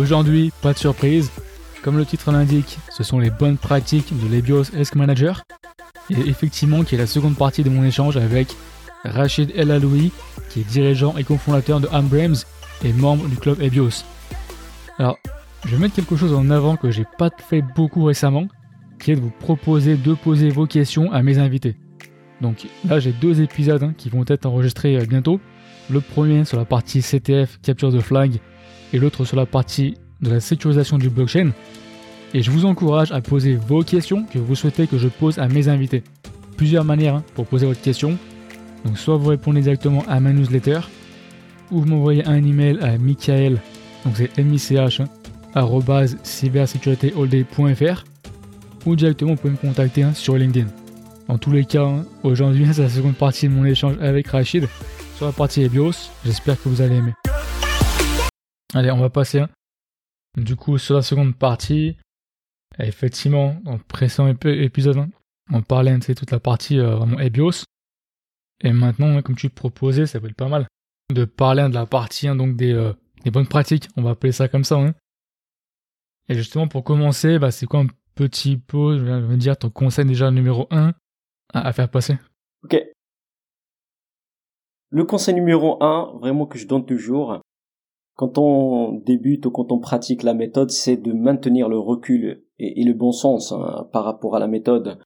Aujourd'hui, pas de surprise. Comme le titre l'indique, ce sont les bonnes pratiques de l'EBIOS Risk Manager. Et effectivement, qui est la seconde partie de mon échange avec Rachid El Aloui, qui est dirigeant et cofondateur de Ambrames et membre du club EBIOS. Alors, je vais mettre quelque chose en avant que j'ai pas fait beaucoup récemment, qui est de vous proposer de poser vos questions à mes invités. Donc là, j'ai deux épisodes hein, qui vont être enregistrés euh, bientôt. Le premier sur la partie CTF, capture de flag, et l'autre sur la partie de la sécurisation du blockchain. Et je vous encourage à poser vos questions que vous souhaitez que je pose à mes invités. Plusieurs manières hein, pour poser votre question. Donc soit vous répondez directement à ma newsletter, ou vous m'envoyez un email à Michael, donc c'est mich, hein, cybersécuritéallday.fr, ou directement vous pouvez me contacter sur LinkedIn. En tous les cas, aujourd'hui c'est la seconde partie de mon échange avec Rachid sur la partie EBIOS. J'espère que vous allez aimer. Allez, on va passer du coup sur la seconde partie. effectivement, dans le précédent épisode, hein, on parlait de toute la partie euh, vraiment EBIOS. Et maintenant, hein, comme tu proposais, ça peut être pas mal de parler de la partie hein, donc euh, des, bonnes pratiques. On va appeler ça comme ça. Et justement, pour commencer, bah, c'est quoi un petit peu, je vais dire, ton conseil déjà numéro 1 à, faire passer? Ok. Le conseil numéro un, vraiment que je donne toujours, quand on débute ou quand on pratique la méthode, c'est de maintenir le recul et, le bon sens hein, par rapport à la méthode.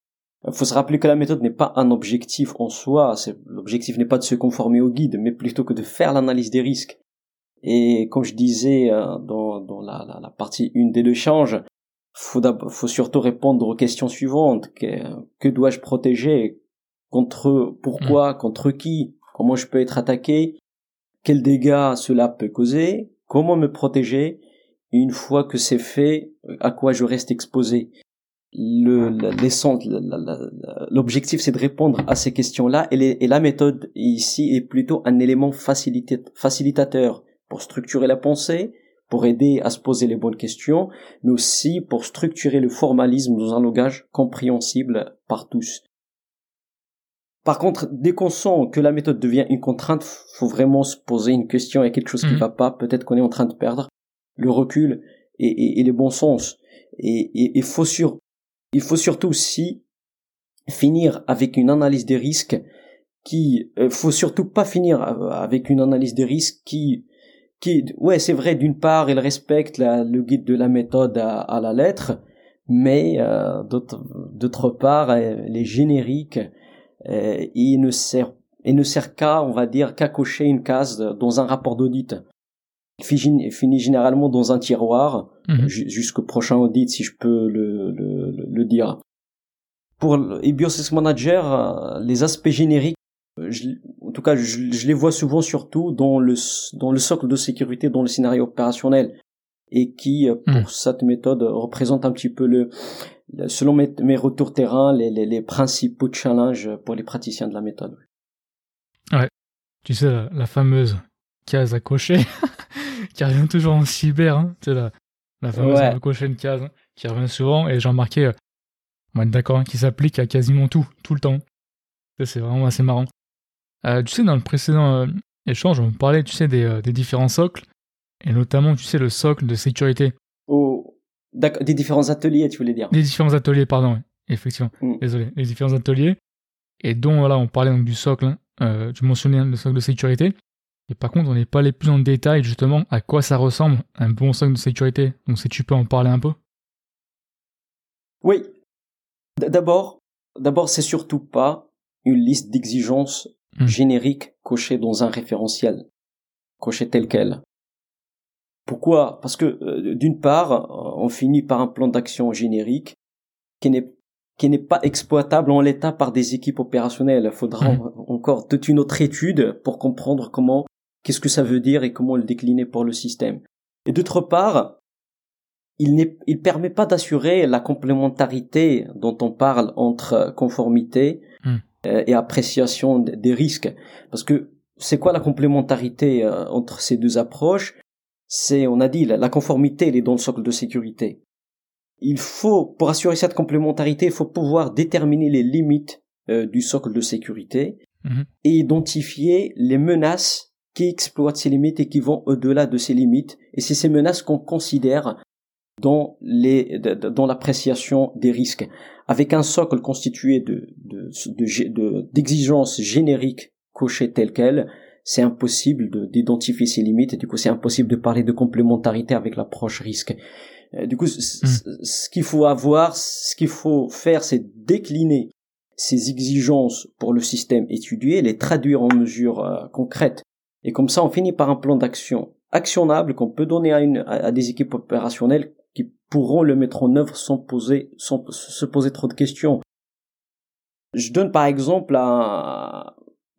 Il faut se rappeler que la méthode n'est pas un objectif en soi. L'objectif n'est pas de se conformer au guide, mais plutôt que de faire l'analyse des risques. Et comme je disais euh, dans, dans la, la, la, partie 1 des deux changes, faut, faut surtout répondre aux questions suivantes. Que, que dois-je protéger Contre pourquoi? Mm. Contre qui? Comment je peux être attaqué? Quels dégâts cela peut causer? Comment me protéger? Une fois que c'est fait, à quoi je reste exposé? L'objectif c'est de répondre à ces questions-là. Et, et, la méthode ici est plutôt un élément facilitateur pour structurer la pensée, pour aider à se poser les bonnes questions, mais aussi pour structurer le formalisme dans un langage compréhensible par tous. Par contre, dès qu'on sent que la méthode devient une contrainte, faut vraiment se poser une question, il y a quelque chose qui mhm. va pas, peut-être qu'on est en train de perdre le recul et, et, le bon sens. Et il faut sur, il faut surtout aussi finir avec une analyse des risques qui, euh, faut surtout pas finir avec une analyse des risques qui qui, ouais, c'est vrai, d'une part, il respecte le guide de la méthode à, la lettre, mais euh, d'autre part, elle est générique euh, il ne sert, il ne sert qu'à, on va dire, qu'à cocher une case dans un rapport d'audit. Il finit, généralement dans un tiroir mhm. jusqu'au prochain audit, si je peux le, le, le dire. Pour EBIOS Manager, euh, les aspects génériques en tout cas, je, les vois souvent surtout dans le, dans le socle de sécurité, dans le scénario opérationnel, et qui, euh, pour hmm. cette méthode, représente un petit peu le, selon mes, mes retours terrain, les, les, les, principaux challenges pour les praticiens de la méthode. Ouais, tu sais, la, fameuse case à cocher, qui revient toujours en cyber, hein, tu sais, la, la fameuse ouais. cocher une case, hein, qui revient souvent, et j'ai remarqué, euh, on va être d'accord, hein, qui s'applique à quasiment tout, tout le temps. C'est vraiment assez marrant. Euh, tu sais, dans le précédent euh, échange, on parlait, tu sais, des, euh, des, différents socles, et notamment, tu sais, le socle de sécurité. Des différents ateliers, tu voulais dire Des différents ateliers, pardon, effectivement. Mm. Désolé, les différents ateliers, et dont, voilà, on parlait donc du socle, hein, tu mentionnais le socle de sécurité, et par contre, on n'est pas allé plus en détail, justement, à quoi ça ressemble, un bon socle de sécurité. Donc, si tu peux en parler un peu Oui. D'abord, d'abord, c'est surtout pas une liste d'exigences Hmm. générique coché dans un référentiel, coché tel quel. Pourquoi? Parce que euh, d'une part, on finit par un plan d'action générique qui n'est qui n'est pas exploitable en l'état par des équipes opérationnelles. Il faudra hmm. encore toute une autre étude pour comprendre comment, qu'est-ce que ça veut dire et comment le décliner pour le système. Et d'autre part, il ne il permet pas d'assurer la complémentarité dont on parle entre conformité, hmm. Euh, et appréciation des risques. Parce que c'est quoi la complémentarité euh, entre ces deux approches? C'est, on a dit, la, conformité, elle est dans le socle de sécurité. Il faut, pour assurer cette complémentarité, il faut pouvoir déterminer les limites euh, du socle de sécurité mhm. et identifier les menaces qui exploitent ces limites et qui vont au-delà de ces limites. Et c'est ces menaces qu'on considère dans les dans l'appréciation des risques avec un socle constitué de d'exigences de, génériques cochées telles quelles c'est impossible d'identifier ces limites et du coup c'est impossible de parler de complémentarité avec l'approche risque euh, du coup hmm. ce qu'il faut avoir ce qu'il faut faire c'est décliner ces exigences pour le système étudié les traduire en mesures euh, concrètes et comme ça on finit par un plan d'action actionnable qu'on peut donner à, une, à des équipes opérationnelles qui pourront le mettre en œuvre sans poser, sans se poser trop de questions. Je donne par exemple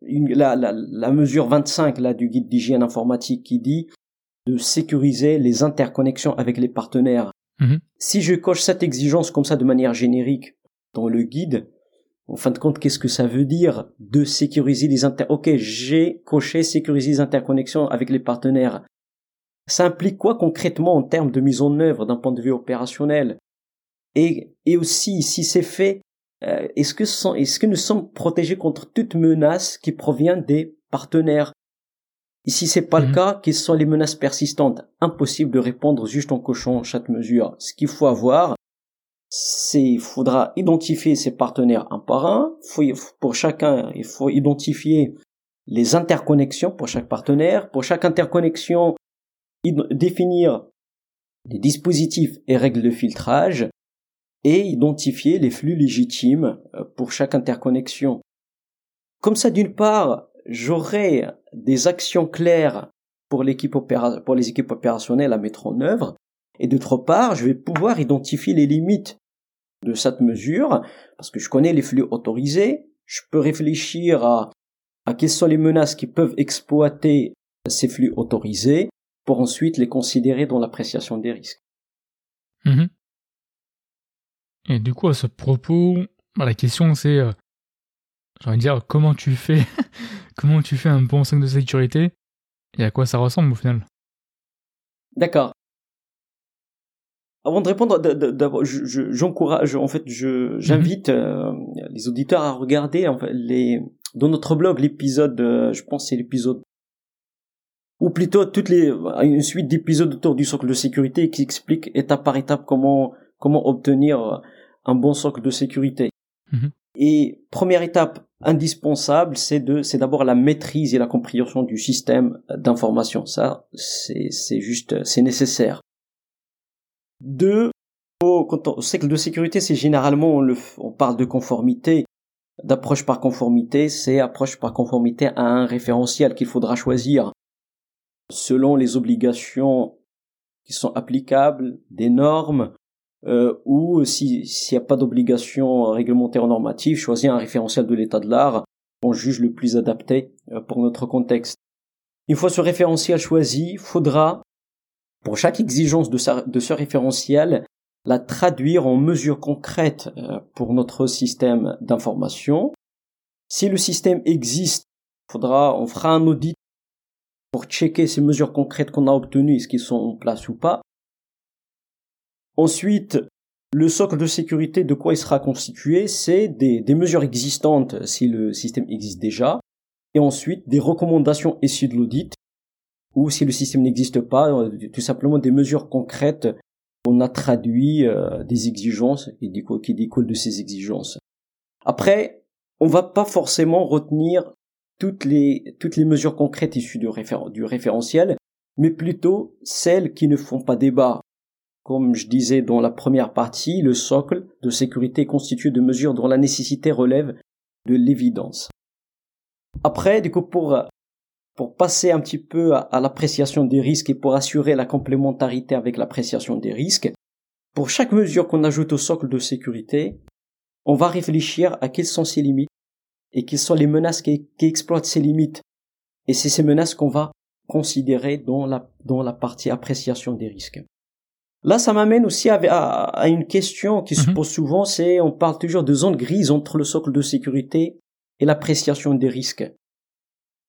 la, la, la, mesure 25 là, du guide d'hygiène informatique qui dit de sécuriser les interconnexions avec les partenaires. Mhm. Si je coche cette exigence comme ça de manière générique dans le guide, en fin de compte, qu'est-ce que ça veut dire de sécuriser les inter... Ok, j'ai coché sécuriser les interconnexions avec les partenaires. Ça implique quoi concrètement en termes de mise en œuvre d'un point de vue opérationnel? Et, et aussi, si c'est fait, euh, est-ce que, est-ce que nous sommes protégés contre toute menace qui provient des partenaires? Et si c'est pas le mhm. cas, quelles sont les menaces persistantes? Impossible de répondre juste en cochant chaque mesure. Ce qu'il faut avoir, c'est il faudra identifier ses partenaires un par un. pour chacun, il faut identifier les interconnexions pour chaque partenaire. Pour chaque interconnexion, définir des dispositifs et règles de filtrage et identifier les flux légitimes euh, pour chaque interconnexion. Comme ça, d'une part, j'aurai des actions claires pour les équipes opérationnelles à mettre en œuvre, et d'autre part, je vais pouvoir identifier les limites de cette mesure, parce que je connais les flux autorisés, je peux réfléchir à, quelles sont les menaces qui peuvent exploiter ces flux autorisés, pour ensuite les considérer dans l'appréciation des risques. Mhm. Et du coup, à ce propos, bah, la question c'est, euh, j'ai envie de dire, comment tu fais, comment tu fais un bon 5 de sécurité et à quoi ça ressemble au final? D'accord. Avant de répondre, d'abord, j'encourage, en fait, j'invite mhm. euh, les auditeurs à regarder en fait, les, dans notre blog l'épisode, euh, je pense c'est l'épisode ou plutôt toutes les une suite d'épisodes autour du socle de sécurité qui explique étape par étape comment comment obtenir un bon socle de sécurité. Mhm. Et première étape indispensable, c'est de c'est d'abord la maîtrise et la compréhension du système d'information. Ça, c'est c'est juste c'est nécessaire. Deux, quand on, socle de sécurité, c'est généralement on, le, on parle de conformité, d'approche par conformité, c'est approche par conformité à un référentiel qu'il faudra choisir selon les obligations qui sont applicables, des normes, euh, ou s'il n'y a pas d'obligation réglementaire ou normative, choisir un référentiel de l'état de l'art qu'on juge le plus adapté euh, pour notre contexte. Une fois ce référentiel choisi, faudra, pour chaque exigence de, ce référentiel, la traduire en mesures concrètes euh, pour notre système d'information. Si le système existe, faudra, on fera un audit pour checker ces mesures concrètes qu'on a obtenues, est-ce qu'ils sont en place ou pas. Ensuite, le socle de sécurité, de quoi il sera constitué C'est des, mesures existantes si le système existe déjà, et ensuite des recommandations issues de l'audit, ou si le système n'existe pas, euh, tout simplement des mesures concrètes on a traduit euh, des exigences et qui découlent de ces exigences. Après, on va pas forcément retenir toutes les, mesures concrètes issues du référentiel, mais plutôt celles qui ne font pas débat. Comme je disais dans la première partie, le socle de sécurité constitué de mesures dont la nécessité relève de l'évidence. Après, du coup, pour, pour passer un petit peu à, l'appréciation des risques et pour assurer la complémentarité avec l'appréciation des risques, pour chaque mesure qu'on ajoute au socle de sécurité, on va réfléchir à quelles sont ses limites et quelles sont les menaces qui, exploitent ces limites. Et c'est ces menaces qu'on va considérer dans la, dans la partie appréciation des risques. Là, ça m'amène aussi à, une question qui se mhm. pose souvent, c'est on parle toujours de zone grise entre le socle de sécurité et l'appréciation des risques.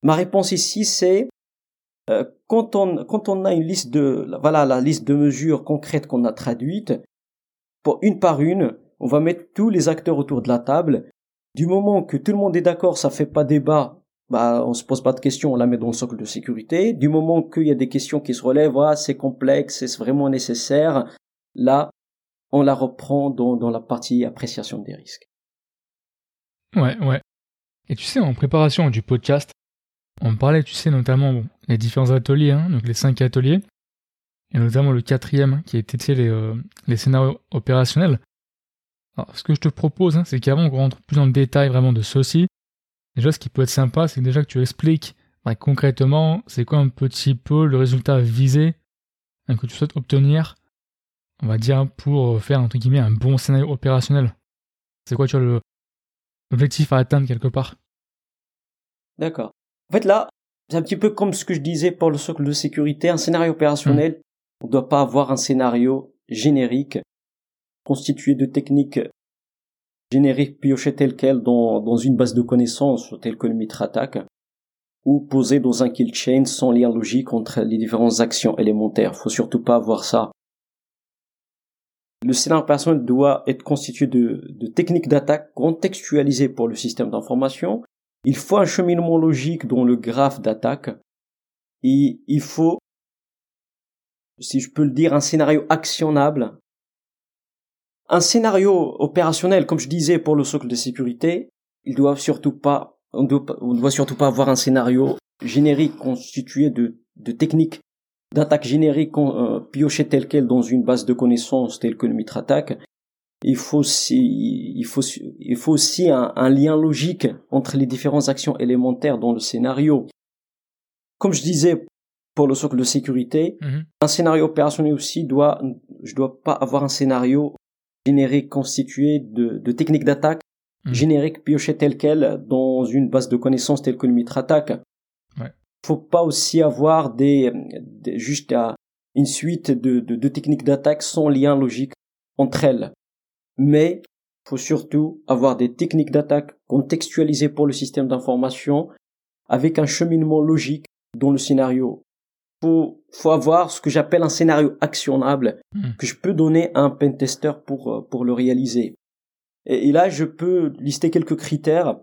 Ma réponse ici, c'est euh, quand on quand on a une liste de voilà la liste de mesures concrètes qu'on a traduites, pour une par une, on va mettre tous les acteurs autour de la table du moment que tout le monde est d'accord, ça fait pas débat, bah, on se pose pas de questions, on la met dans le socle de sécurité. Du moment qu'il y a des questions qui se relèvent, ah, c'est complexe, c'est vraiment nécessaire, là, on la reprend dans, dans la partie appréciation des risques. Ouais, ouais. Et tu sais, en préparation du podcast, on parlait, tu sais, notamment bon, les différents ateliers, hein, donc les cinq ateliers, et notamment le quatrième qui était tu les, euh, les scénarios opérationnels. Alors, ce que je te propose, hein, c'est qu'avant qu'on rentre plus dans le détail vraiment de ceci, déjà ce qui peut être sympa, c'est déjà que tu expliques bah, concrètement c'est quoi un petit peu le résultat visé hein, que tu souhaites obtenir, on va dire, pour faire entre guillemets un bon scénario opérationnel. C'est quoi tu vois l'objectif à atteindre quelque part? D'accord. En fait là, c'est un petit peu comme ce que je disais pour le socle de sécurité, un scénario opérationnel, hmm. on ne doit pas avoir un scénario générique constitué de techniques génériques piochées telles quelles dans, une base de connaissances telle que le mitre attaque ou posées dans un kill chain sans lien logique entre les différentes actions élémentaires. Faut surtout pas avoir ça. Le scénario opérationnel doit être constitué de, de techniques d'attaque contextualisées pour le système d'information. Il faut un cheminement logique dans le graphe d'attaque. Et il faut, si je peux le dire, un scénario actionnable un scénario opérationnel, comme je disais pour le socle de sécurité, il doit surtout pas, on doit, doit surtout pas avoir un scénario générique constitué de, de techniques d'attaque générique euh, piochées telles quelles dans une base de connaissances telle que le mitre attaque. Il faut aussi, il faut, il faut aussi un, lien logique entre les différentes actions élémentaires dans le scénario. Comme je disais pour le socle de sécurité, mhm. un scénario opérationnel aussi doit, je dois pas avoir un scénario générique constitué de, de techniques d'attaque mmh. génériques piochées telles quelles dans une base de connaissances telle que le mitre attaque. Ouais. Faut pas aussi avoir des, juste une suite de, de, de techniques d'attaque sans lien logique entre elles. Mais faut surtout avoir des techniques d'attaque contextualisées pour le système d'information avec un cheminement logique dans le scénario faut, faut avoir ce que j'appelle un scénario actionnable hmm. que je peux donner à un pentester pour, euh, pour le réaliser. Et, là, je peux lister quelques critères.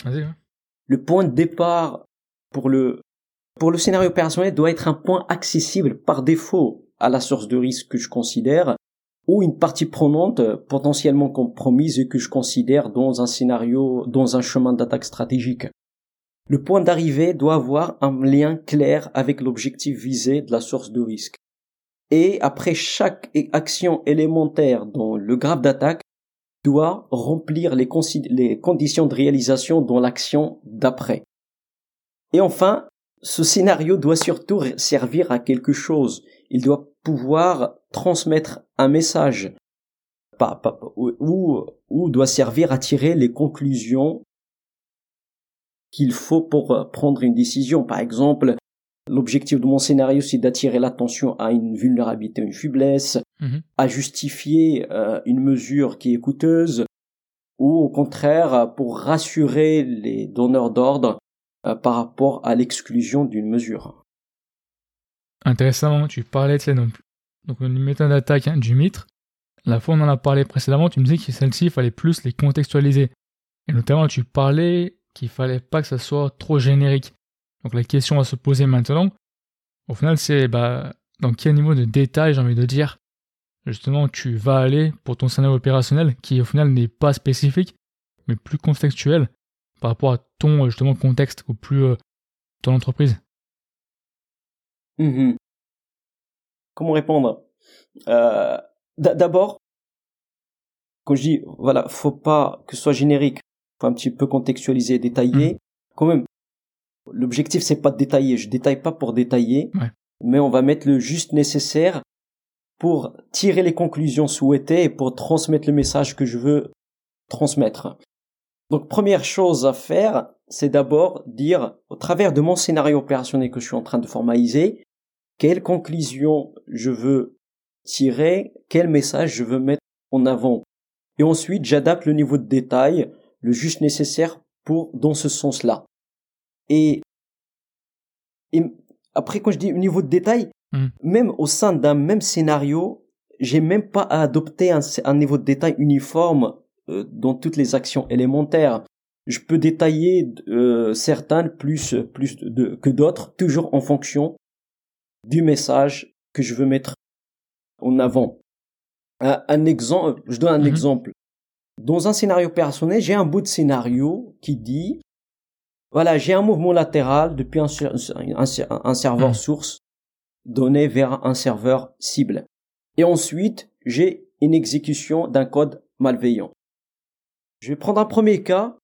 Le point de départ pour le, pour le scénario opérationnel doit être un point accessible par défaut à la source de risque que je considère ou une partie prenante potentiellement compromise et que je considère dans un scénario, dans un chemin d'attaque stratégique. Le point d'arrivée doit avoir un lien clair avec l'objectif visé de la source de risque. Et après chaque action élémentaire dans le graphe d'attaque, doit remplir les, conditions de réalisation dans l'action d'après. Et enfin, ce scénario doit surtout servir à quelque chose. Il doit pouvoir transmettre un message ou, doit servir à tirer les conclusions qu'il faut pour euh, prendre une décision. Par exemple, l'objectif de mon scénario, c'est d'attirer l'attention à une vulnérabilité, une faiblesse, mhm. à justifier euh, une mesure qui est coûteuse, ou au contraire, pour rassurer les donneurs d'ordre euh, par rapport à l'exclusion d'une mesure. Intéressant, tu parlais de donc, donc une méthode d'attaque hein, du mitre. La fois on en a parlé précédemment, tu me disais que celle-ci, il fallait plus les contextualiser. Et notamment, tu parlais qu'il fallait pas que ça soit trop générique. Donc la question à se poser maintenant, au final, c'est bah, dans quel niveau de détail, j'ai envie de dire, justement, tu vas aller pour ton scénario opérationnel qui au final n'est pas spécifique, mais plus contextuel par rapport à ton justement contexte ou plus euh, ton entreprise. Mmh Comment répondre? Euh, D'abord, quand je dis voilà, faut pas que ce soit générique, faut un petit peu contextualiser, détailler. Mm. Quand même, l'objectif c'est pas de détailler. Je détaille pas pour détailler, mais on va mettre le juste nécessaire pour tirer les conclusions souhaitées et pour transmettre le message que je veux transmettre. Donc première chose à faire, c'est d'abord dire, au travers de mon scénario opérationnel que je suis en train de formaliser, quelle conclusion je veux tirer, quel message je veux mettre en avant. Et ensuite, j'adapte le niveau de détail le juste nécessaire pour dans ce sens-là. Et, après quand je dis au niveau de détail, hmm. même au sein d'un même scénario, j'ai même pas à adopter un, niveau de détail uniforme euh, dans toutes les actions élémentaires. je peux détailler euh, certaines plus plus de, que d'autres, toujours en fonction du message que je veux mettre en avant. Un, exemple, je donne un mhm. exemple. Dans un scénario opérationnel, j'ai un bout de scénario qui dit, voilà, j'ai un mouvement latéral depuis un, un, serveur mhm. source donné vers un serveur cible. Et ensuite, j'ai une exécution d'un code malveillant. Je vais prendre un premier cas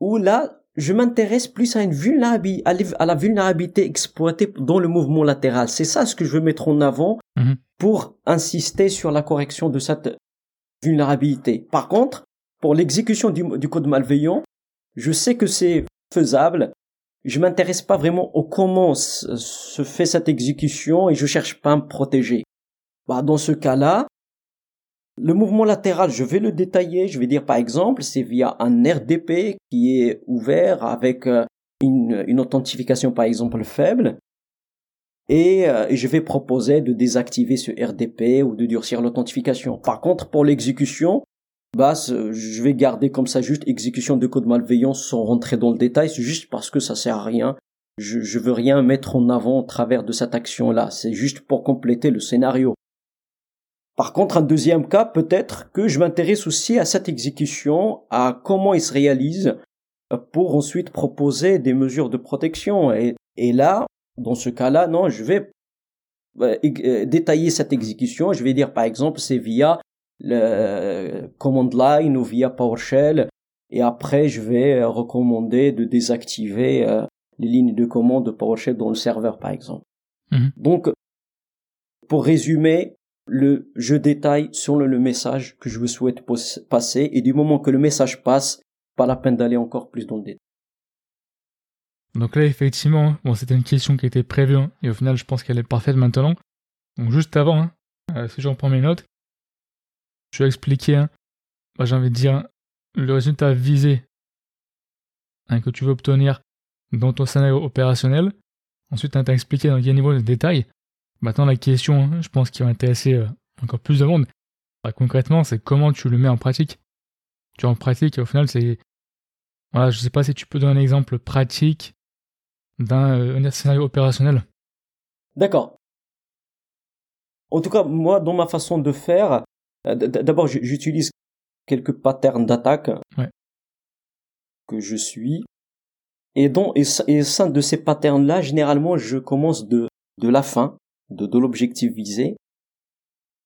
où là, je m'intéresse plus à une vulnérabilité, à la vulnérabilité exploitée dans le mouvement latéral. C'est ça ce que je veux mettre en avant mhm. pour insister sur la correction de cette vulnérabilité. Par contre, pour l'exécution du, code malveillant, je sais que c'est faisable. Je m'intéresse pas vraiment au comment se fait cette exécution et je cherche pas à me protéger. Bah, dans ce cas-là, le mouvement latéral, je vais le détailler. Je vais dire par exemple, c'est via un RDP qui est ouvert avec euh, une, authentification par exemple faible. Euh, et, je vais proposer de désactiver ce RDP ou de durcir l'authentification. Par contre, pour l'exécution, bah, je vais garder comme ça juste exécution de code malveillant sans rentrer dans le détail. Juste parce que ça sert à rien. Je, je veux rien mettre en avant au travers de cette action-là. C'est juste pour compléter le scénario. Par contre, un deuxième cas, peut-être que je m'intéresse aussi à cette exécution, à comment il se réalise, euh, pour ensuite proposer des mesures de protection. Et, là, dans ce cas-là, non, je vais euh, euh, détailler cette exécution. Je vais dire, par exemple, c'est via le command line ou via PowerShell. Et après, je vais recommander de désactiver les lignes de commande de PowerShell dans le serveur, par exemple. Mhm. Donc, pour résumer, le je détaille sur le, message que je vous souhaite passer et du moment que le message passe, pas la peine d'aller encore plus dans le détail. Donc là, effectivement, bon, c'était une question qui était prévue hein, et au final, je pense qu'elle est parfaite maintenant. Donc juste avant, hein, euh, si j'en prends mes notes, je vais expliquer, hein, bah, j'ai envie de dire, le résultat visé hein, que tu veux obtenir dans ton scénario opérationnel. Ensuite, tu as expliqué dans quel niveau de détail. Maintenant, la question, hein, je pense, qui va intéresser euh, encore plus de monde, bah, concrètement, c'est comment tu le mets en pratique. Tu en pratique, au final, c'est. Voilà, je sais pas si tu peux donner un exemple pratique d'un euh, scénario opérationnel. D'accord. En tout cas, moi, dans ma façon de faire, euh, d'abord, j'utilise quelques patterns d'attaque que je suis. Et, dans, et, et sein de ces patterns-là, généralement, je commence de, de la fin de, l'objectif visé.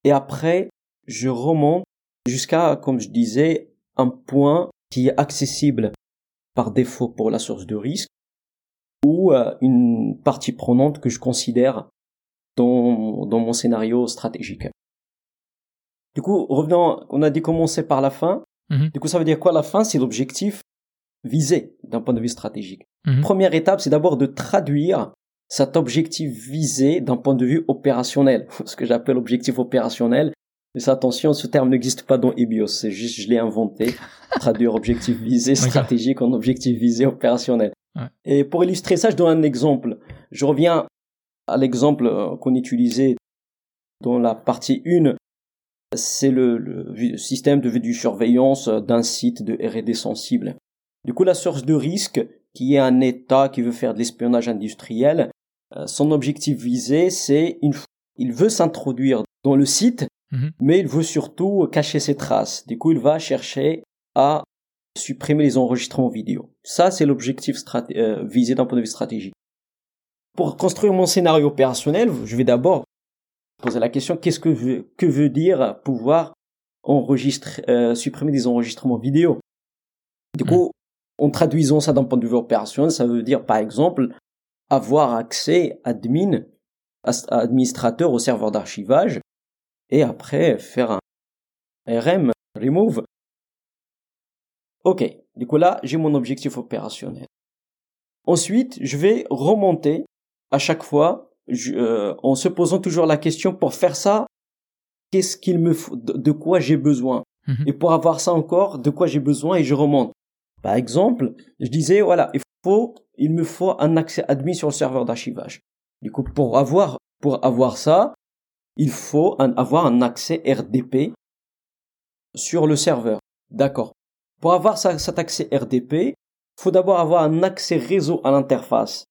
Et après, je remonte jusqu'à, comme je disais, un point qui est accessible par défaut pour la source de risque ou euh, une partie prenante que je considère dans, dans mon scénario stratégique. Du coup, revenons, on a dit commencer par la fin. Mhm. Du coup, ça veut dire quoi la fin? C'est l'objectif visé d'un point de vue stratégique. Mhm. Première étape, c'est d'abord de traduire cet objectif visé d'un point de vue opérationnel, ce que j'appelle objectif opérationnel. Mais attention, ce terme n'existe pas dans EBIOS, c'est juste je l'ai inventé, traduire objectif visé stratégique en objectif visé opérationnel. Et pour illustrer ça, je donne un exemple. Je reviens à l'exemple euh, qu'on utilisait dans la partie 1, c'est le, le, système de surveillance d'un site de R&D sensible. Du coup, la source de risque, qui est un État qui veut faire de l'espionnage industriel, euh, son objectif visé, c'est il veut s'introduire dans le site, mhm. mais il veut surtout cacher ses traces. Du coup, il va chercher à supprimer les enregistrements vidéo. Ça, c'est l'objectif euh, visé d'un point de vue stratégique. Pour construire mon scénario opérationnel, je vais d'abord poser la question qu'est-ce que veut, que veut dire pouvoir enregistrer, euh, supprimer des enregistrements vidéo? Du coup, en traduisant ça d'un point de vue opérationnel, ça veut dire par exemple avoir accès admin, administrateur au serveur d'archivage, et après faire un RM remove. Ok, du coup là, j'ai mon objectif opérationnel. Ensuite, je vais remonter à chaque fois euh, en se posant toujours la question pour faire ça, qu'est-ce qu'il me faut, de, quoi j'ai besoin? Mhm. Et pour avoir ça encore, de quoi j'ai besoin et je remonte. Par exemple, je disais, voilà, il faut il me faut un accès admis sur le serveur d'archivage. Du coup, pour avoir, pour avoir ça, il faut avoir un accès RDP sur le serveur. D'accord. Pour avoir cet accès RDP, faut d'abord avoir un accès réseau à l'interface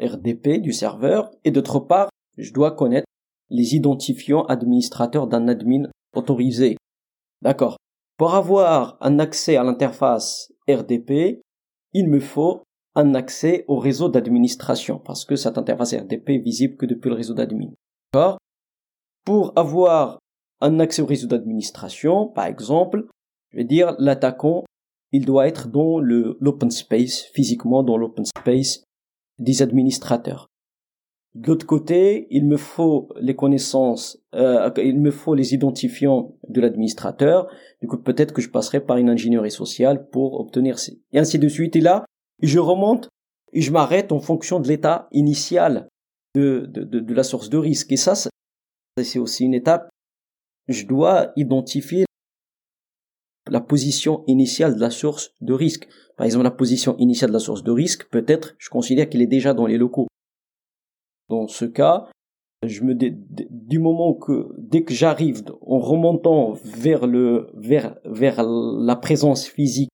RDP du serveur et d'autre part, je dois connaître les identifiants administrateurs d'un admin autorisé. D'accord. Pour avoir un accès à l'interface RDP, il me faut un accès au réseau d'administration parce que cette interface RDP est visible que depuis le réseau d'admin. D'accord Pour avoir un accès au réseau d'administration, par exemple, je vais dire l'attaquant, il doit être dans l'open space, physiquement dans l'open space des administrateurs. De l'autre côté, il me faut les connaissances, euh, il me faut les identifiants de l'administrateur. Du coup, peut-être que je passerai par une ingénierie sociale pour obtenir ces... Et ainsi de suite. Et là, je remonte et je m'arrête en fonction de l'état initial de, de, de, de, la source de risque. Et ça, c'est aussi une étape. Je dois identifier la position initiale de la source de risque. Par exemple, la position initiale de la source de risque, peut-être, je considère qu'il est déjà dans les locaux. Dans ce cas, je me du moment que dès que j'arrive en remontant vers le vers vers la présence physique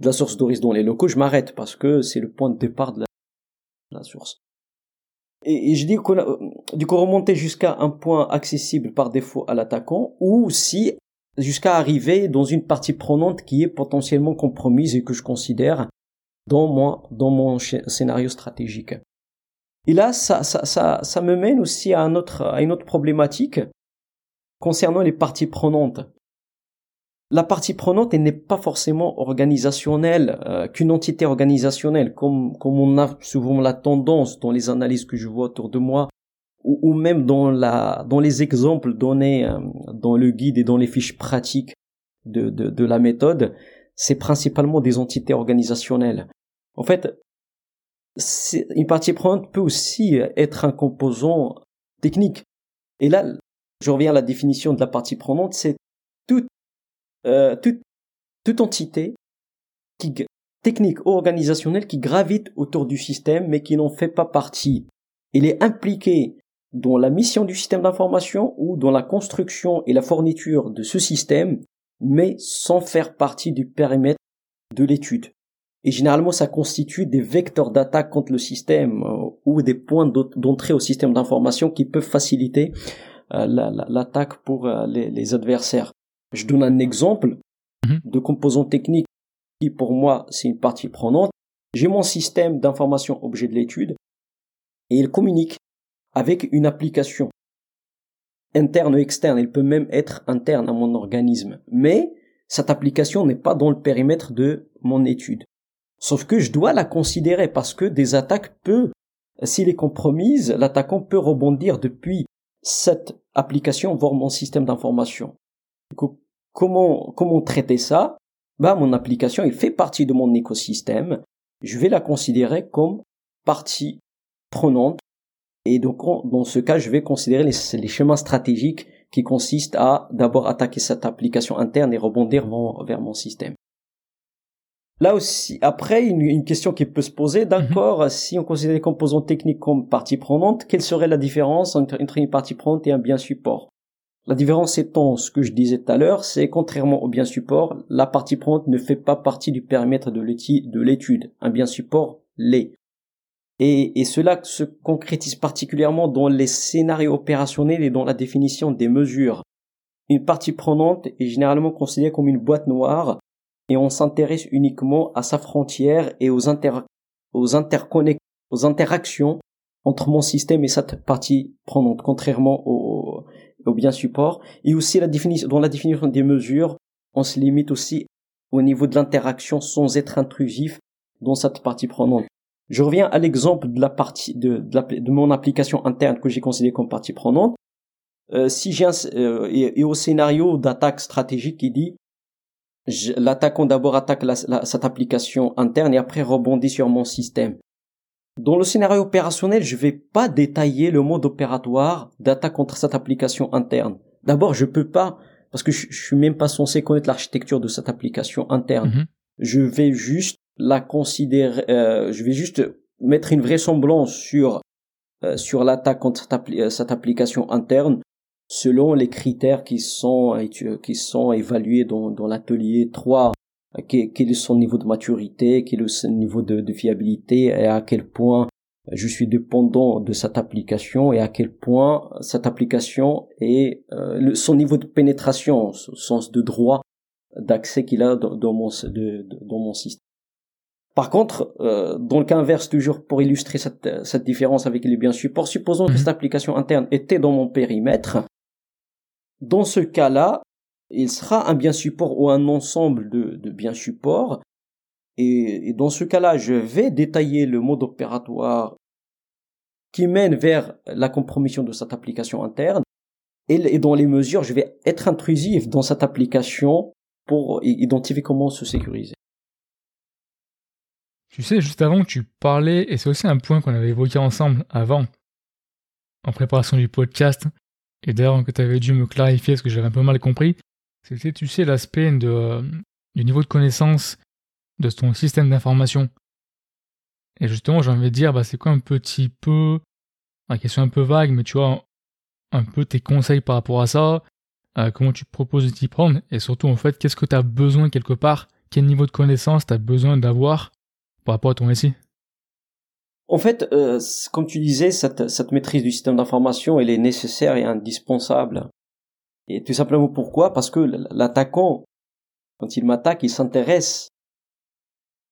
de la source d'origine dans les locaux, je m'arrête parce que c'est le point de départ de la, source. Et, je dis qu'on du coup remonter jusqu'à un point accessible par défaut à l'attaquant ou si jusqu'à arriver dans une partie prenante qui est potentiellement compromise et que je considère dans mon dans mon scénario stratégique. Et là, ça, ça, ça, me mène aussi à, une autre problématique concernant les parties prenantes. La partie prenante, n'est pas forcément organisationnelle, euh, qu'une entité organisationnelle, comme, comme on a souvent la tendance dans les analyses que je vois autour de moi, ou, même dans, la, dans les exemples donnés euh, dans le guide et dans les fiches pratiques de, de, la méthode, c'est principalement des entités organisationnelles. En fait, une partie prenante peut aussi être un composant technique. Et là, je reviens à la définition de la partie prenante, c'est toute, euh, toute, toute entité technique ou organisationnelle qui gravite autour du système mais qui n'en fait pas partie. Il est impliqué dans la mission du système d'information ou dans la construction et la fourniture de ce système, mais sans faire partie du périmètre de l'étude. Et généralement, ça constitue des vecteurs d'attaque contre le système euh, ou des points d'entrée au système d'information qui peuvent faciliter euh, l'attaque pour euh, les, adversaires. Je donne un exemple mhm. de composant technique qui, pour moi, c'est une partie prenante. J'ai mon système d'information objet de l'étude et il communique avec une application interne ou externe. Il peut même être interne à mon organisme. Mais cette application n'est pas dans le périmètre de mon étude. Sauf que je dois la considérer parce que des attaques peuvent, s'il est compromise, l'attaquant peut rebondir depuis cette application vers mon système d'information. Comment, comment traiter ça? Bah, mon application, il fait partie de mon écosystème. Je vais la considérer comme partie prenante. Et donc, dans ce cas, je vais considérer les, les chemins stratégiques qui consistent à d'abord attaquer cette application interne et rebondir vers mon système. Là aussi, après, une, question qui peut se poser, mhm. d'accord, si on considère les composants techniques comme partie prenante, quelle serait la différence entre, une partie prenante et un bien support? La différence étant ce que je disais tout à l'heure, c'est contrairement au bien support, la partie prenante ne fait pas partie du périmètre de l'étude. Un bien support l'est. Et, et cela se concrétise particulièrement dans les scénarios opérationnels et dans la définition des mesures. Une partie prenante est généralement considérée comme une boîte noire et on s'intéresse uniquement à sa frontière et aux, inter aux, aux interactions entre mon système et cette partie prenante, contrairement au, au bien support. Et aussi la définition, dans la définition des mesures, on se limite aussi au niveau de l'interaction sans être intrusif dans cette partie prenante. Je reviens à l'exemple de la partie de, de, mon application interne que j'ai considérée comme partie prenante. Euh, si j'ai euh, et, et, au scénario d'attaque stratégique qui dit l'attaquant d'abord attaque cette application interne et après rebondit sur mon système. Dans le scénario opérationnel, je vais pas détailler le mode opératoire d'attaque contre cette application interne. D'abord, je peux pas, parce que je, suis même pas censé connaître l'architecture de cette application interne. Mhm. Je vais juste la considérer, euh, je vais juste mettre une vraisemblance sur euh, sur l'attaque contre cette application interne selon les critères qui sont, qui sont évalués dans, dans l'atelier 3 quel, est son niveau de maturité, quel est son niveau de, fiabilité et à quel point je suis dépendant de cette application et à quel point cette application est euh, son niveau de pénétration, son sens de droit d'accès qu'il a dans, mon, dans mon système. Par contre, euh, dans le cas inverse, toujours pour illustrer cette, cette différence avec les biens supports, supposons que mhm. cette application interne était dans mon périmètre. Dans ce cas-là, il sera un bien support ou un ensemble de, de biens supports. Et, dans ce cas-là, je vais détailler le mode opératoire qui mène vers la compromission de cette application interne. Et, dans les mesures, je vais être intrusif dans cette application pour identifier comment se sécuriser. Tu sais, juste avant, tu parlais, et c'est aussi un point qu'on avait évoqué ensemble avant, en préparation du podcast, et d'ailleurs que tu avais dû me clarifier parce que j'avais un peu mal compris, c'était, tu sais, l'aspect de, du niveau de connaissance de ton système d'information. Et justement, j'ai envie de dire, bah, c'est quoi un petit peu, une question un peu vague, mais tu vois, un peu tes conseils par rapport à ça, euh, comment tu proposes de t'y prendre, et surtout, en fait, qu'est-ce que tu as besoin quelque part, quel niveau de connaissance tu as besoin d'avoir par rapport à ton récit? En fait, euh, comme tu disais, cette, cette maîtrise du système d'information, elle est nécessaire et indispensable. Et tout simplement pourquoi? Parce que l'attaquant, quand il m'attaque, il s'intéresse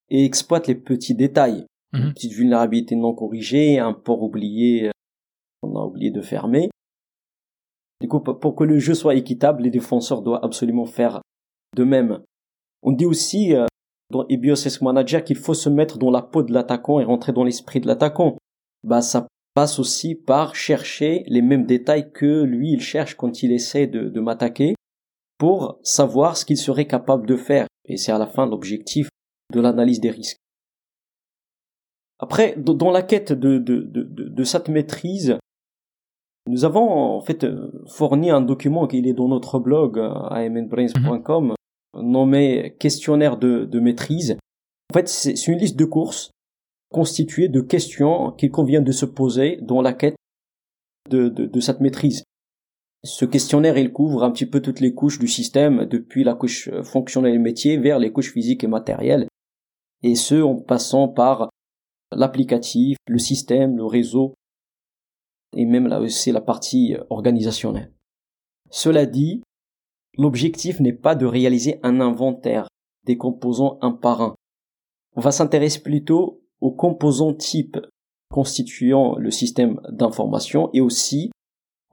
et exploite les petits détails. Mhm. Une petite vulnérabilité non corrigée, un port oublié qu'on a oublié de fermer. Du coup, pour que le jeu soit équitable, les défenseurs doivent absolument faire de même. On dit aussi euh, dans EBIOS Manager qu'il faut se mettre dans la peau de l'attaquant et rentrer dans l'esprit de l'attaquant. Bah, ça passe aussi par chercher les mêmes détails que lui il cherche quand il essaie de, m'attaquer pour savoir ce qu'il serait capable de faire. Et c'est à la fin l'objectif de l'analyse des risques. Après, dans la quête de, cette maîtrise, nous avons en fait fourni un document qui est dans notre blog euh, amnbrains.com nommé questionnaire de, maîtrise. En fait, c'est une liste de courses constitué de questions qu'il convient de se poser dans la quête de, de, cette maîtrise. Ce questionnaire, il couvre un petit peu toutes les couches du système, depuis la couche fonctionnelle et métier vers les couches physiques et matérielles, et ce en passant par l'applicatif, le système, le réseau, et même là aussi la partie organisationnelle. Cela dit, l'objectif n'est pas de réaliser un inventaire des composants un par un. On va s'intéresser plutôt aux composants types constituant le système d'information et aussi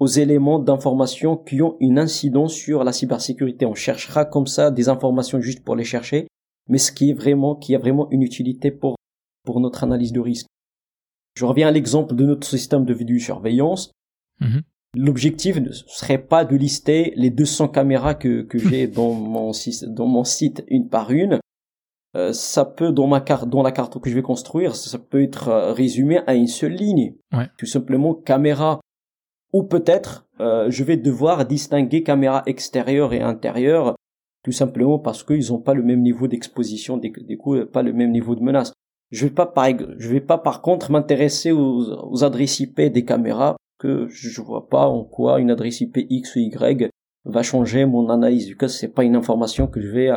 aux éléments d'information qui ont une incidence sur la cybersécurité. On cherchera comme ça des informations juste pour les chercher, mais ce qui est vraiment, qui a vraiment une utilité pour, pour notre analyse de risque. Je reviens à l'exemple de notre système de vidéosurveillance. Mhm. L'objectif ne serait pas de lister les 200 caméras que, que j'ai dans mon, dans mon site une par une, euh, ça peut dans ma carte, dans la carte que je vais construire, ça peut être euh, résumé à une seule ligne. Tout simplement caméra. Ou peut-être euh, je vais devoir distinguer caméra extérieure et intérieure, tout simplement parce qu'ils n'ont pas le même niveau d'exposition, des, coup pas le même niveau de menace. Je vais pas par, je vais pas par contre m'intéresser aux, aux adresses IP des caméras que je vois pas en quoi une adresse IP X ou Y va changer mon analyse. Du coup, c'est pas une information que je vais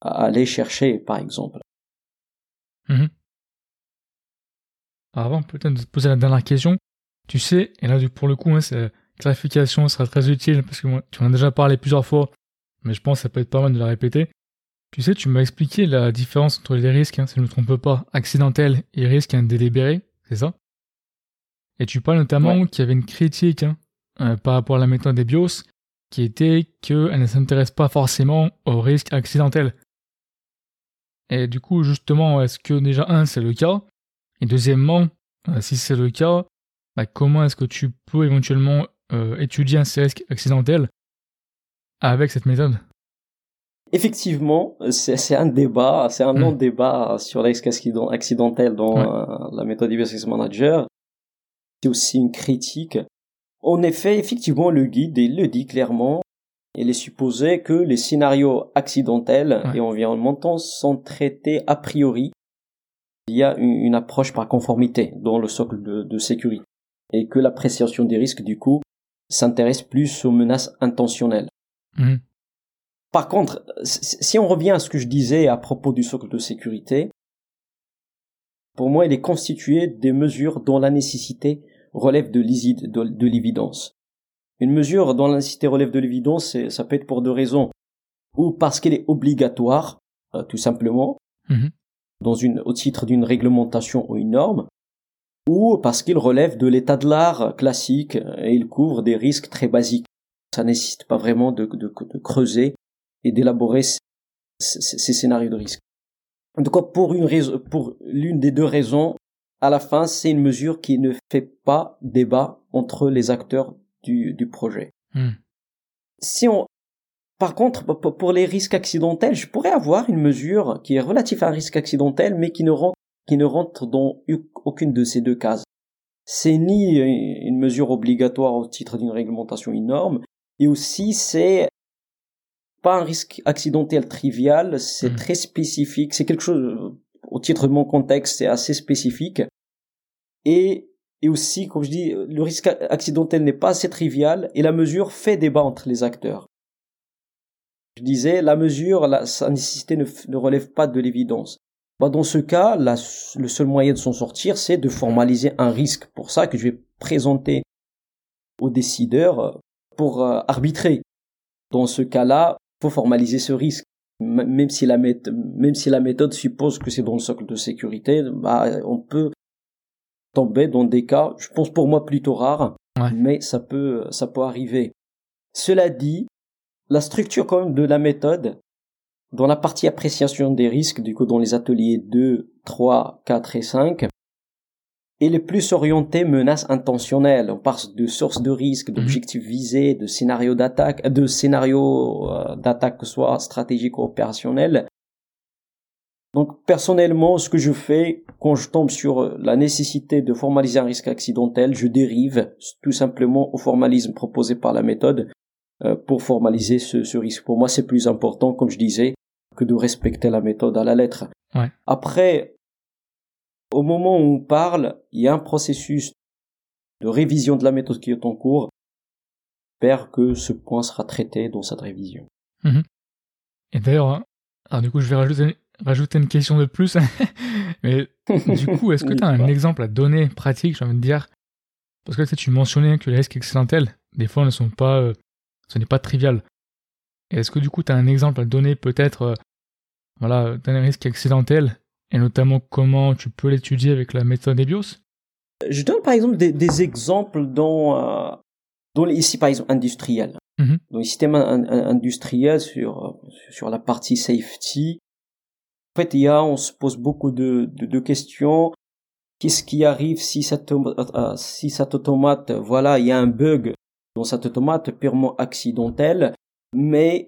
aller chercher, par exemple. Mhm. Avant peut-être de te poser la dernière question, tu sais, et là pour le coup, hein, cette clarification sera très utile parce que tu en as déjà parlé plusieurs fois, mais je pense que ça peut être pas mal de la répéter. Tu sais, tu m'as expliqué la différence entre les risques, hein, si je ne me trompe pas, accidentels et risques délibérés, c'est ça? Et tu parles notamment qu'il y avait une critique hein, euh, par rapport à la méthode des BIOS qui était qu'elle ne s'intéresse pas forcément aux risques accidentels. Et du coup, justement, est-ce que déjà, un, c'est le cas? Et deuxièmement, euh, si c'est le cas, bah, comment est-ce que tu peux éventuellement euh, étudier un risque accidentel avec cette méthode? Effectivement, c'est un débat, c'est un long hmm. débat sur les risques accidentels dans euh, la méthode Business Manager. C'est aussi une critique. En effet, effectivement, le guide il le dit clairement, il est supposé que les scénarios accidentels et environnementaux sont traités a priori. Il y a une, approche par conformité dans le socle de, sécurité et que l'appréciation des risques du coup s'intéresse plus aux menaces intentionnelles. Mhm. par contre, si on revient à ce que je disais à propos du socle de sécurité, pour moi, il est constitué des mesures dont la nécessité relève de l'évidence. Une mesure dont la nécessité relève de l'évidence, ça peut être pour deux raisons. Ou parce qu'elle est obligatoire, euh, tout simplement, mhm. dans une, au titre d'une réglementation ou une norme, ou parce qu'il relève de l'état de l'art classique et il couvre des risques très basiques. Ça nécessite pas vraiment de, de, de creuser et d'élaborer ces, ces, scénarios de risque. En tout cas, pour une raison, pour l'une des deux raisons, à la fin, c'est une mesure qui ne fait pas débat entre les acteurs du, du projet. Hmm. Si on, par contre, pour les risques accidentels, je pourrais avoir une mesure qui est relative à un risque accidentel, mais qui ne rentre qui ne rentre dans aucune de ces deux cases. C'est ni une mesure obligatoire au titre d'une réglementation énorme, et aussi c'est pas un risque accidentel trivial, c'est hmm. très spécifique, c'est quelque chose, au titre de mon contexte, c'est assez spécifique. Et, aussi, comme je dis, le risque accidentel n'est pas assez trivial, et la mesure fait débat entre les acteurs. Je disais, la mesure, sa nécessité ne relève pas de l'évidence. Bah dans ce cas, le seul moyen de s'en sortir, c'est de formaliser un risque. Pour ça que je vais présenter aux décideurs euh, pour euh, arbitrer. Dans ce cas-là, faut formaliser ce risque. Même si la méthode, même si la méthode suppose que c'est dans le socle de sécurité, bah, on peut tomber dans des cas, je pense pour moi plutôt rares, mais ça peut, ça peut arriver. Cela dit, la structure quand même de la méthode, dans la partie appréciation des risques, du coup dans les ateliers 2, 3, 4 et 5, et les plus orientés menaces intentionnelles. On parle de sources de risque, d'objectifs mhm. visés, de scénarios d'attaque, de scénarios euh, d'attaque soit stratégiques ou opérationnels. Donc personnellement, ce que je fais quand je tombe sur la nécessité de formaliser un risque accidentel, je dérive tout simplement au formalisme proposé par la méthode euh, pour formaliser ce, ce risque. Pour moi, c'est plus important, comme je disais, que de respecter la méthode à la lettre. Ouais. Après, au moment où on parle, il y a un processus de révision de la méthode qui est en cours. J'espère que ce point sera traité dans cette révision. Mhm. Et d'ailleurs, alors du coup, je vais rajouter, rajouter une question de plus. Mais du coup, est-ce que tu as un exemple à donner pratique, j'ai envie de dire? Parce que tu mentionnais que les risques accidentels, des fois, ne sont pas, euh, ce n'est pas trivial. Est-ce que du coup, tu as un exemple à donner peut-être euh, voilà, d'un risque accidentel, et notamment comment tu peux l'étudier avec la méthode EBIOS Je donne par exemple des, exemples dans, euh, dans ici par exemple industriels. Mm-hmm. Dans les systèmes industriels sur, euh, sur la partie safety, en fait, il y a, on se pose beaucoup de, de, de questions. Qu'est-ce qui arrive si cette, euh, si cette automate, voilà, il y a un bug dans cette automate purement accidentel, mais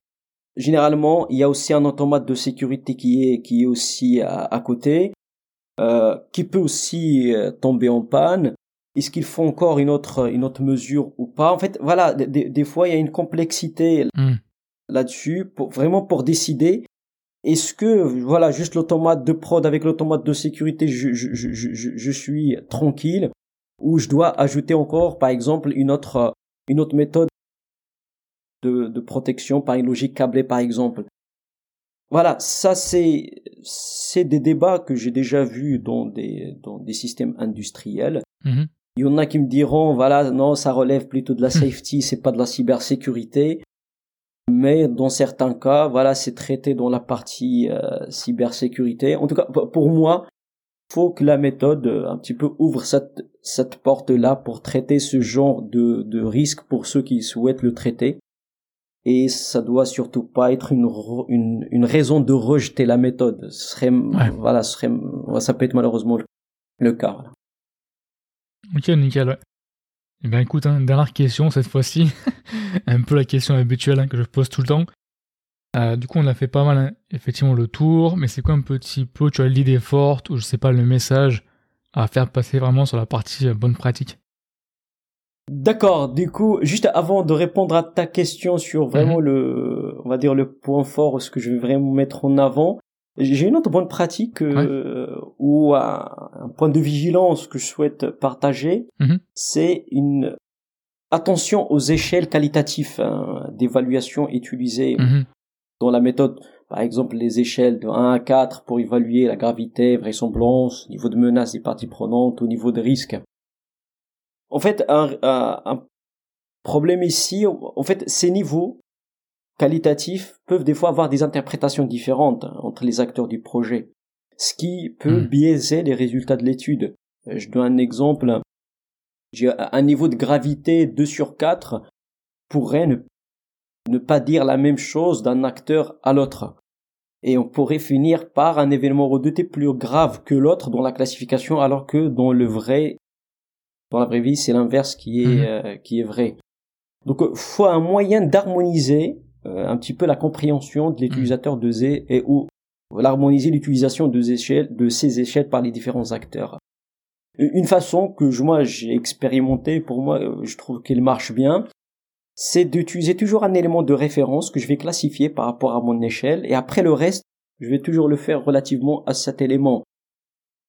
généralement, il y a aussi un automate de sécurité qui est qui est aussi à, côté, euh, qui peut aussi euh, tomber en panne. Est-ce qu'il faut encore une autre une autre mesure ou pas? En fait, voilà, des, fois il y a une complexité hmm. là-dessus, pour, vraiment pour décider. Est-ce que voilà juste l'automate de prod avec l'automate de sécurité, je, je, je, je, je suis tranquille, ou je dois ajouter encore, par exemple, une autre une autre méthode de, de protection par une logique câblée par exemple. Voilà, ça c'est c'est des débats que j'ai déjà vus dans des dans des systèmes industriels. Mhm. Il y en a qui me diront voilà non ça relève plutôt de la hmm. safety, c'est pas de la cybersécurité. Mais dans certains cas, voilà, c'est traité dans la partie euh, cybersécurité. En tout cas, pour moi, faut que la méthode euh, un petit peu ouvre cette cette porte là pour traiter ce genre de de risque pour ceux qui souhaitent le traiter et ça doit surtout pas être une, une, une raison de rejeter la méthode. Ce serait, voilà, ce serait, ça peut être malheureusement le, cas. Voilà. Ok, nickel. Ouais. Eh bien, écoute, hein, dernière question cette fois-ci, un peu la question habituelle hein, que je pose tout le temps. Euh, du coup, on a fait pas mal, hein, effectivement, le tour, mais c'est quoi un petit peu, tu as l'idée forte, ou je sais pas, le message à faire passer vraiment sur la partie euh, bonne pratique? D'accord. Du coup, juste avant de répondre à ta question sur vraiment mhm. le, on va dire le point fort, ce que je vais vraiment mettre en avant, j'ai une autre bonne pratique euh, ou un, point de vigilance que je souhaite partager. Mhm. C'est une attention aux échelles qualitatives hein, d'évaluation utilisées. Mhm. dans la méthode, par exemple, les échelles de 1 à 4 pour évaluer la gravité, vraisemblance, niveau de menace des parties prenantes, au niveau de risque. En fait, un, un problème ici, en fait, ces niveaux qualitatifs peuvent des fois avoir des interprétations différentes entre les acteurs du projet, ce qui peut hmm. biaiser les résultats de l'étude. Euh, je donne un exemple. Un niveau de gravité 2 sur 4 pourrait ne, ne pas dire la même chose d'un acteur à l'autre. Et on pourrait finir par un événement redouté plus grave que l'autre dans la classification, alors que dans le vrai, dans la vraie vie, c'est l'inverse qui est, hmm. euh, qui est vrai. Donc, il faut un moyen d'harmoniser euh, un petit peu la compréhension de l'utilisateur de Z et ou l'harmoniser l'utilisation de, échelles, de ces échelles par les différents acteurs. Une façon que moi j'ai expérimenté, pour moi euh, je trouve qu'elle marche bien, c'est d'utiliser toujours un élément de référence que je vais classifier par rapport à mon échelle et après le reste, je vais toujours le faire relativement à cet élément.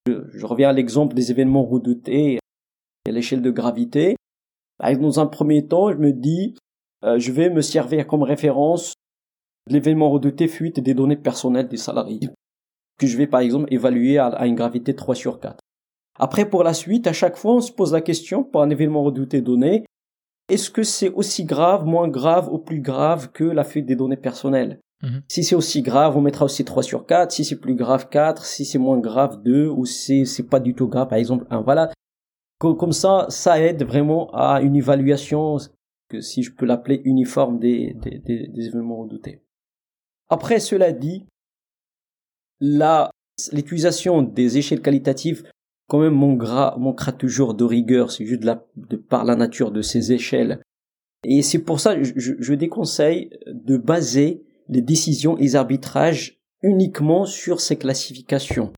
Je, reviens à l'exemple des événements redoutés à l'échelle de gravité. Dans un premier temps, je me dis, euh, je vais me servir comme référence de l'événement redouté fuite des données personnelles des salariés, que je vais par exemple évaluer à, une gravité 3 sur 4. Après, pour la suite, à chaque fois, on se pose la question, pour un événement redouté donné, est-ce que c'est aussi grave, moins grave ou plus grave que la fuite des données personnelles? Mhm. Si c'est aussi grave, on mettra aussi 3 sur 4. Si c'est plus grave, 4. Si c'est moins grave, 2. Ou si c'est pas du tout grave, par exemple, 1. Voilà. Comme ça, ça aide vraiment à une évaluation si je peux l'appeler, uniforme des, des, des, événements redoutés. Après, cela dit, l'utilisation des échelles qualitatives, quand même, manquera, toujours de rigueur, c'est juste par la nature de ces échelles. Et c'est pour ça, je, je déconseille de baser les décisions et les arbitrages uniquement sur ces classifications.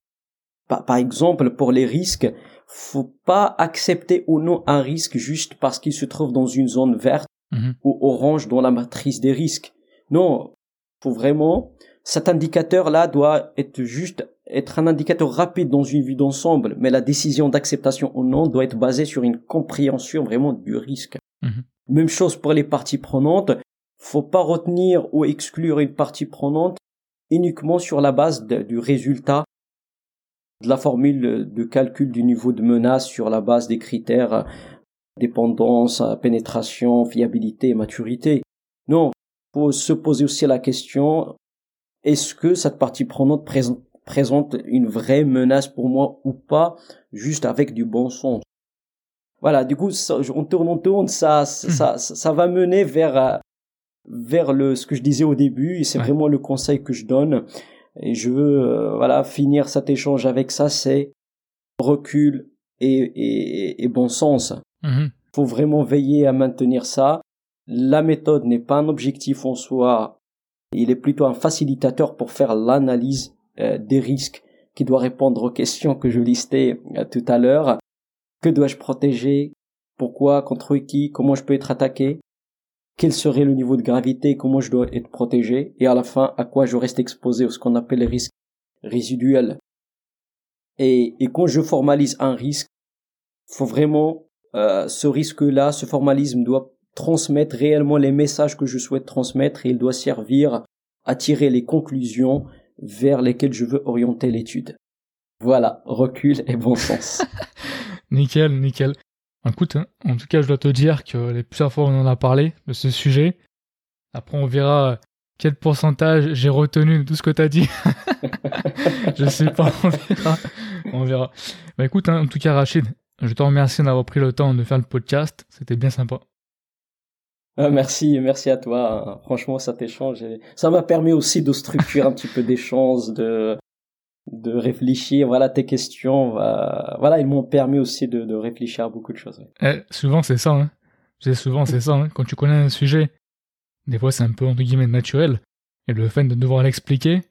Par exemple, pour les risques, faut pas accepter ou non un risque juste parce qu'il se trouve dans une zone verte mhm. ou orange dans la matrice des risques. Non, faut vraiment cet indicateur-là doit être juste être un indicateur rapide dans une vue d'ensemble, mais la décision d'acceptation ou non doit être basée sur une compréhension vraiment du risque. Mhm. Même chose pour les parties prenantes. Faut pas retenir ou exclure une partie prenante uniquement sur la base du résultat de la formule de calcul du niveau de menace sur la base des critères dépendance, pénétration, fiabilité maturité. Non, faut se poser aussi la question est-ce que cette partie prenante présente, une vraie menace pour moi ou pas, juste avec du bon sens? Voilà, du coup, on tourne, on tourne, ça, ça, ça, va mener vers vers le ce que je disais au début, et c'est vraiment le conseil que je donne. Et je veux euh, voilà finir cet échange avec ça, c'est recul et, et, bon sens. Il mhm. faut vraiment veiller à maintenir ça. La méthode n'est pas un objectif en soi, il est plutôt un facilitateur pour faire l'analyse euh, des risques qui doit répondre aux questions que je listais euh, tout à l'heure. Que dois-je protéger? Pourquoi? Contre qui? Comment je peux être attaqué? Quel serait le niveau de gravité, comment je dois être protégé, et à la fin, à quoi je reste exposé, ce qu'on appelle les risques résiduels. Et, et quand je formalise un risque, faut vraiment, euh, ce risque-là, ce formalisme doit transmettre réellement les messages que je souhaite transmettre et il doit servir à tirer les conclusions vers lesquelles je veux orienter l'étude. Voilà, recul et bon sens. nickel, nickel. Écoute, hein, en tout cas, je dois te dire que les plusieurs fois on en a parlé de ce sujet. Après, on verra quel pourcentage j'ai retenu de tout ce que tu as dit. je sais pas, on verra. On verra. Bah écoute, hein, en tout cas, Rachid, je te remercie d'avoir pris le temps de faire le podcast. C'était bien sympa. Ah, merci, merci à toi. Franchement, cet échange, ça m'a permis aussi de structurer un petit peu d'échanges, de de réfléchir, voilà tes questions, voilà, ils m'ont permis aussi de, réfléchir à beaucoup de choses. Eh, souvent c'est ça, hein. souvent c'est ça, hein. quand tu connais un sujet, des fois c'est un peu entre guillemets naturel, et le fait de devoir l'expliquer,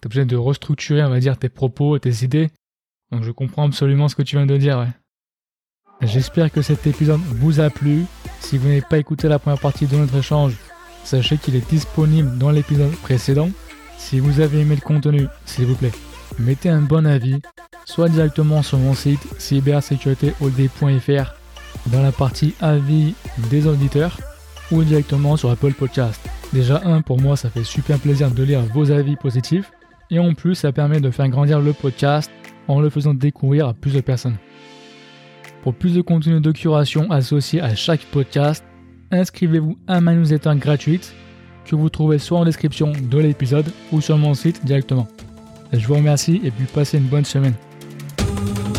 t'es obligé de restructurer, on va dire, tes propos, tes idées, donc je comprends absolument ce que tu viens de dire. J'espère que cet épisode vous a plu. Si vous n'avez pas écouté la première partie de notre échange, sachez qu'il est disponible dans l'épisode précédent. Si vous avez aimé le contenu, s'il vous plaît, mettez un bon avis, soit directement sur mon site cybersécuritéod.fr dans la partie avis des auditeurs ou directement sur Apple Podcast. Déjà, un, pour moi, ça fait super plaisir de lire vos avis positifs. Et en plus, ça permet de faire grandir le podcast en le faisant découvrir à plus de personnes. Pour plus de contenu de curation associé à chaque podcast, inscrivez-vous à ma newsletter gratuite que vous trouvez soit en description de l'épisode ou sur mon site directement. Je vous remercie et puis passez une bonne semaine.